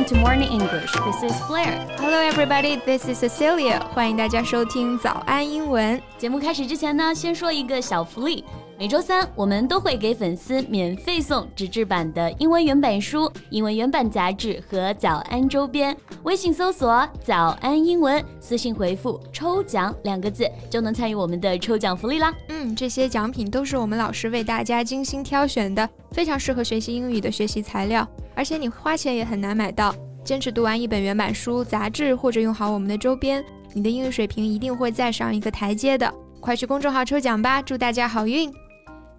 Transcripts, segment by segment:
Welcome to Morning English. This is Flair. Hello, everybody. This is Cecilia. 欢迎大家收听早安英文。节目开始之前呢，先说一个小福利。每周三，我们都会给粉丝免费送纸质版的英文原版书、英文原版杂志和早安周边。微信搜索“早安英文”，私信回复“抽奖”两个字，就能参与我们的抽奖福利啦。嗯，这些奖品都是我们老师为大家精心挑选的，非常适合学习英语的学习材料，而且你花钱也很难买到。坚持读完一本原版书、杂志，或者用好我们的周边，你的英语水平一定会再上一个台阶的。快去公众号抽奖吧，祝大家好运！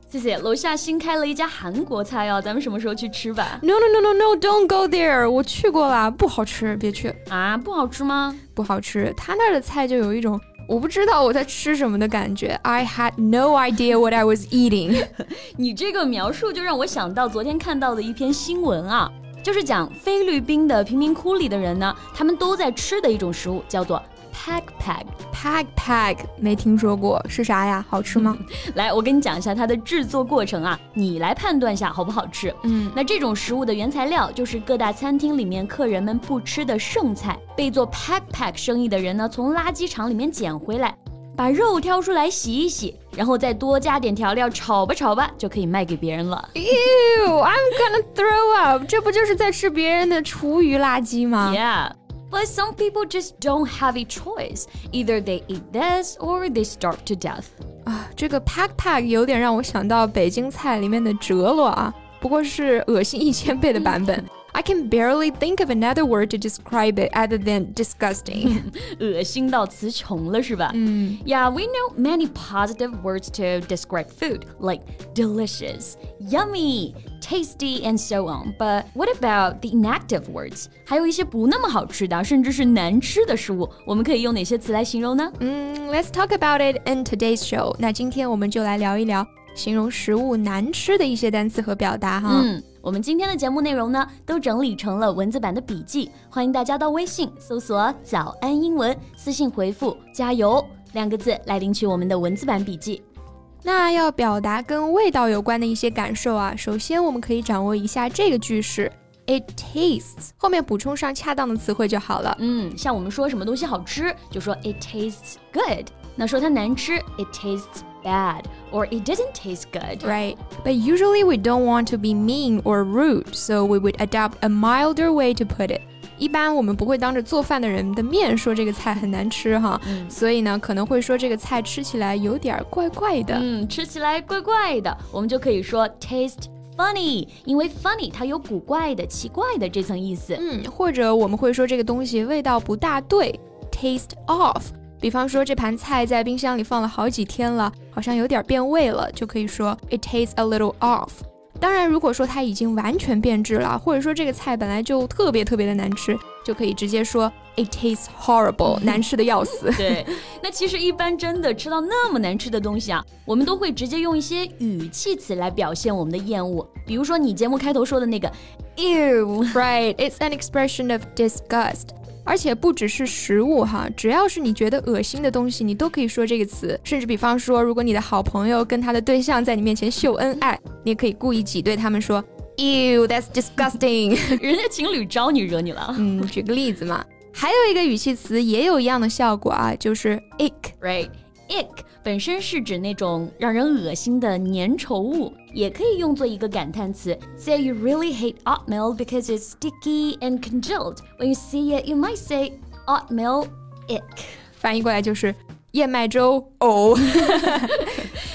谢谢，楼下新开了一家韩国菜哦，咱们什么时候去吃吧？No no no no no，don't go there，我去过了，不好吃，别去啊！不好吃吗？不好吃，他那儿的菜就有一种我不知道我在吃什么的感觉。I had no idea what I was eating。你这个描述就让我想到昨天看到的一篇新闻啊，就是讲菲律宾的贫民窟里的人呢，他们都在吃的一种食物叫做。Pag Pag Pag Pag 没听说过是啥呀？好吃吗？来，我跟你讲一下它的制作过程啊，你来判断一下好不好吃。嗯，那这种食物的原材料就是各大餐厅里面客人们不吃的剩菜，被做 pack pack 生意的人呢从垃圾场里面捡回来，把肉挑出来洗一洗，然后再多加点调料炒吧炒吧，就可以卖给别人了。Ew，I'm gonna throw up！这不就是在吃别人的厨余垃圾吗？Yeah。But some people just don't have a choice. Either they eat this or they starve to death. 啊，这个 pack pack 有点让我想到北京菜里面的折罗啊，不过是恶心一千倍的版本。 I can barely think of another word to describe it other than disgusting. 恶心到词穷了是吧？嗯。Yeah, we know many positive words to describe food, like delicious, yummy, tasty, and so on. But what about the inactive words? 还有一些不那么好吃的，甚至是难吃的食物，我们可以用哪些词来形容呢？嗯，Let's talk about it in today's show. 那今天我们就来聊一聊形容食物难吃的一些单词和表达哈。嗯。 我们今天的节目内容呢，都整理成了文字版的笔记，欢迎大家到微信搜索“早安英文”，私信回复“加油”两个字来领取我们的文字版笔记。那要表达跟味道有关的一些感受啊，首先我们可以掌握一下这个句式：It tastes，后面补充上恰当的词汇就好了。嗯，像我们说什么东西好吃，就说 It tastes good。那说它难吃，It tastes。bad or it didn't taste good. Right. But usually we don't want to be mean or rude, so we would adopt a milder way to put it. 一般我们不会当着做饭的人的面说这个菜很难吃哈，嗯、所以呢可能会说这个菜吃起来有点怪怪的。嗯，吃起来怪怪的，我们就可以说 taste funny，因为 funny 它有古怪的、奇怪的这层意思。嗯，或者我们会说这个东西味道不大对，taste off。 比方说，这盘菜在冰箱里放了好几天了，好像有点变味了，就可以说 it tastes a little off。当然，如果说它已经完全变质了，或者说这个菜本来就特别特别的难吃，就可以直接说 it tastes horrible，难吃的要死。对，那其实一般真的吃到那么难吃的东西啊，我们都会直接用一些语气词来表现我们的厌恶。比如说你节目开头说的那个 ew，right？It's an expression of disgust。而且不只是食物哈，只要是你觉得恶心的东西，你都可以说这个词。甚至比方说，如果你的好朋友跟他的对象在你面前秀恩爱，你也可以故意挤兑他们说，Ew, that's disgusting。人家情侣招你惹你了。嗯，举个例子嘛。还有一个语气词也有一样的效果啊，就是 ick，right。Ick 本身是指那种让人恶心的粘稠物，也可以用作一个感叹词。Say you really hate oatmeal because it's sticky and congealed. When you see it, you might say oatmeal ick. 翻译过来就是燕麦粥哦。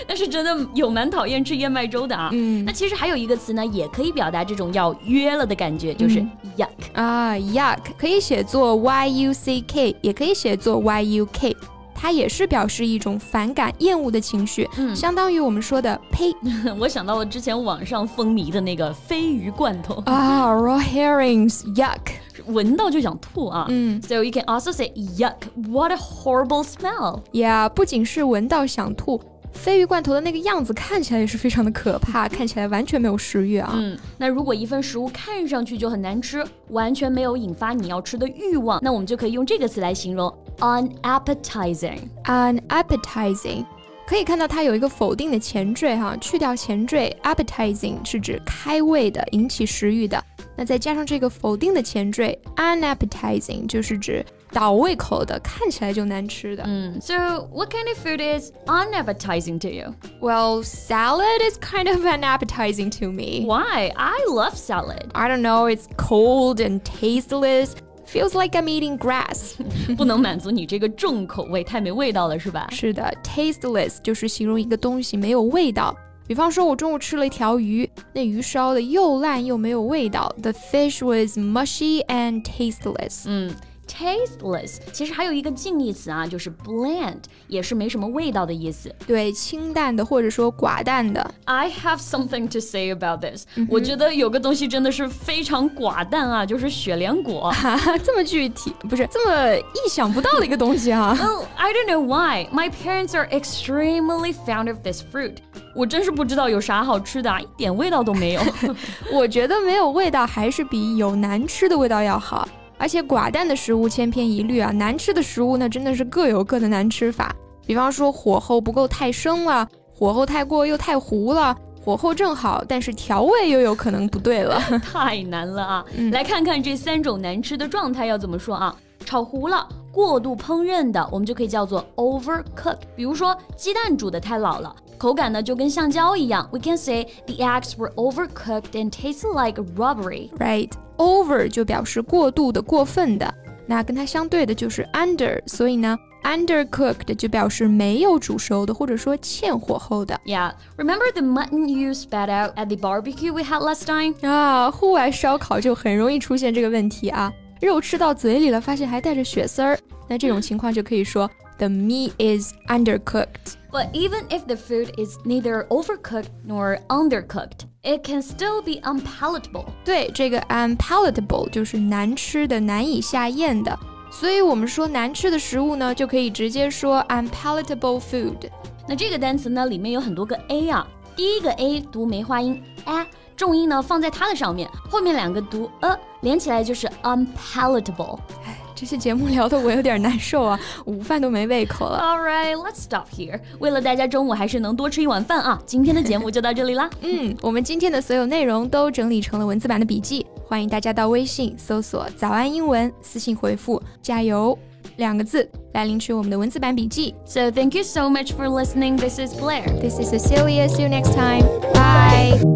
但是真的有蛮讨厌吃燕麦粥的啊。嗯，那其实还有一个词呢，也可以表达这种要约了的感觉，就是 yuck 啊，yuck 可以写作 y u c k，也可以写作 y u k。它也是表示一种反感、厌恶的情绪，嗯，相当于我们说的呸。我想到了之前网上风靡的那个鲱鱼罐头 啊，raw herrings yuck，闻到就想吐啊。嗯，so you can also say yuck, what a horrible smell. Yeah，不仅是闻到想吐。鲱鱼罐头的那个样子看起来也是非常的可怕，看起来完全没有食欲啊。嗯，那如果一份食物看上去就很难吃，完全没有引发你要吃的欲望，那我们就可以用这个词来形容 unappetizing。unappetizing， 可以看到它有一个否定的前缀哈，去掉前缀，appetizing 是指开胃的、引起食欲的。那再加上这个否定的前缀，unappetizing 就是指倒胃口的，看起来就难吃的。嗯，So what kind of food is unappetizing to you? Well, salad is kind of unappetizing to me. Why? I love salad. I don't know, it's cold and tasteless. Feels like I'm eating grass，不能满足你这个重口味，太没味道了，是吧？是的，tasteless 就是形容一个东西没有味道。比方说，我中午吃了一条鱼，那鱼烧的又烂又没有味道。The fish was mushy and tasteless。嗯。 tasteless，其实还有一个近义词啊，就是 bland，也是没什么味道的意思。对，清淡的或者说寡淡的。I have something to say about this、嗯。我觉得有个东西真的是非常寡淡啊，就是雪莲果。这么具体，不是这么意想不到的一个东西哈。well, I don't know why. My parents are extremely fond of this fruit. 我真是不知道有啥好吃的，一点味道都没有。我觉得没有味道还是比有难吃的味道要好。而且寡淡的食物千篇一律啊，难吃的食物那真的是各有各的难吃法。比方说火候不够太生了，火候太过又太糊了，火候正好，但是调味又有可能不对了，太难了啊！来看看这三种难吃的状态要怎么说啊？炒糊了，过度烹饪的，我们就可以叫做 overcooked。比如说鸡蛋煮的太老了，口感呢就跟橡胶一样。We can say the eggs were overcooked and tasted like rubbery. Right, over 就表示过度的、过分的，那跟它相对的就是 under。所以呢，undercooked 就表示没有煮熟的，或者说欠火候的。Yeah, remember the mutton you spat out at the barbecue we had last time? 啊，户外烧烤就很容易出现这个问题啊。肉吃到嘴里了，发现还带着血丝儿，那这种情况就可以说 the meat is undercooked. But even if the food is neither overcooked nor undercooked, it can still be unpalatable. 对，这个 unpalatable 就是难吃的、难以下咽的。所以我们说难吃的食物呢，就可以直接说 unpalatable food。那这个单词呢，里面有很多个 a 啊，第一个 a 读梅花音 a。重音呢放在它的上面，后面两个读呃连起来就是 unpalatable。 哎，这些节目聊的我有点难受啊，午饭都没胃口了。All right, let's stop here。为了大家中午还是能多吃一碗饭啊，今天的节目就到这里啦。嗯，我们今天的所有内容都整理成了文字版的笔记，欢迎大家到微信搜索“早安英文”，私信回复“加油”两个字来领取我们的文字版笔记。So thank you so much for listening. This is Blair. This is Cecilia. See you next time. Bye.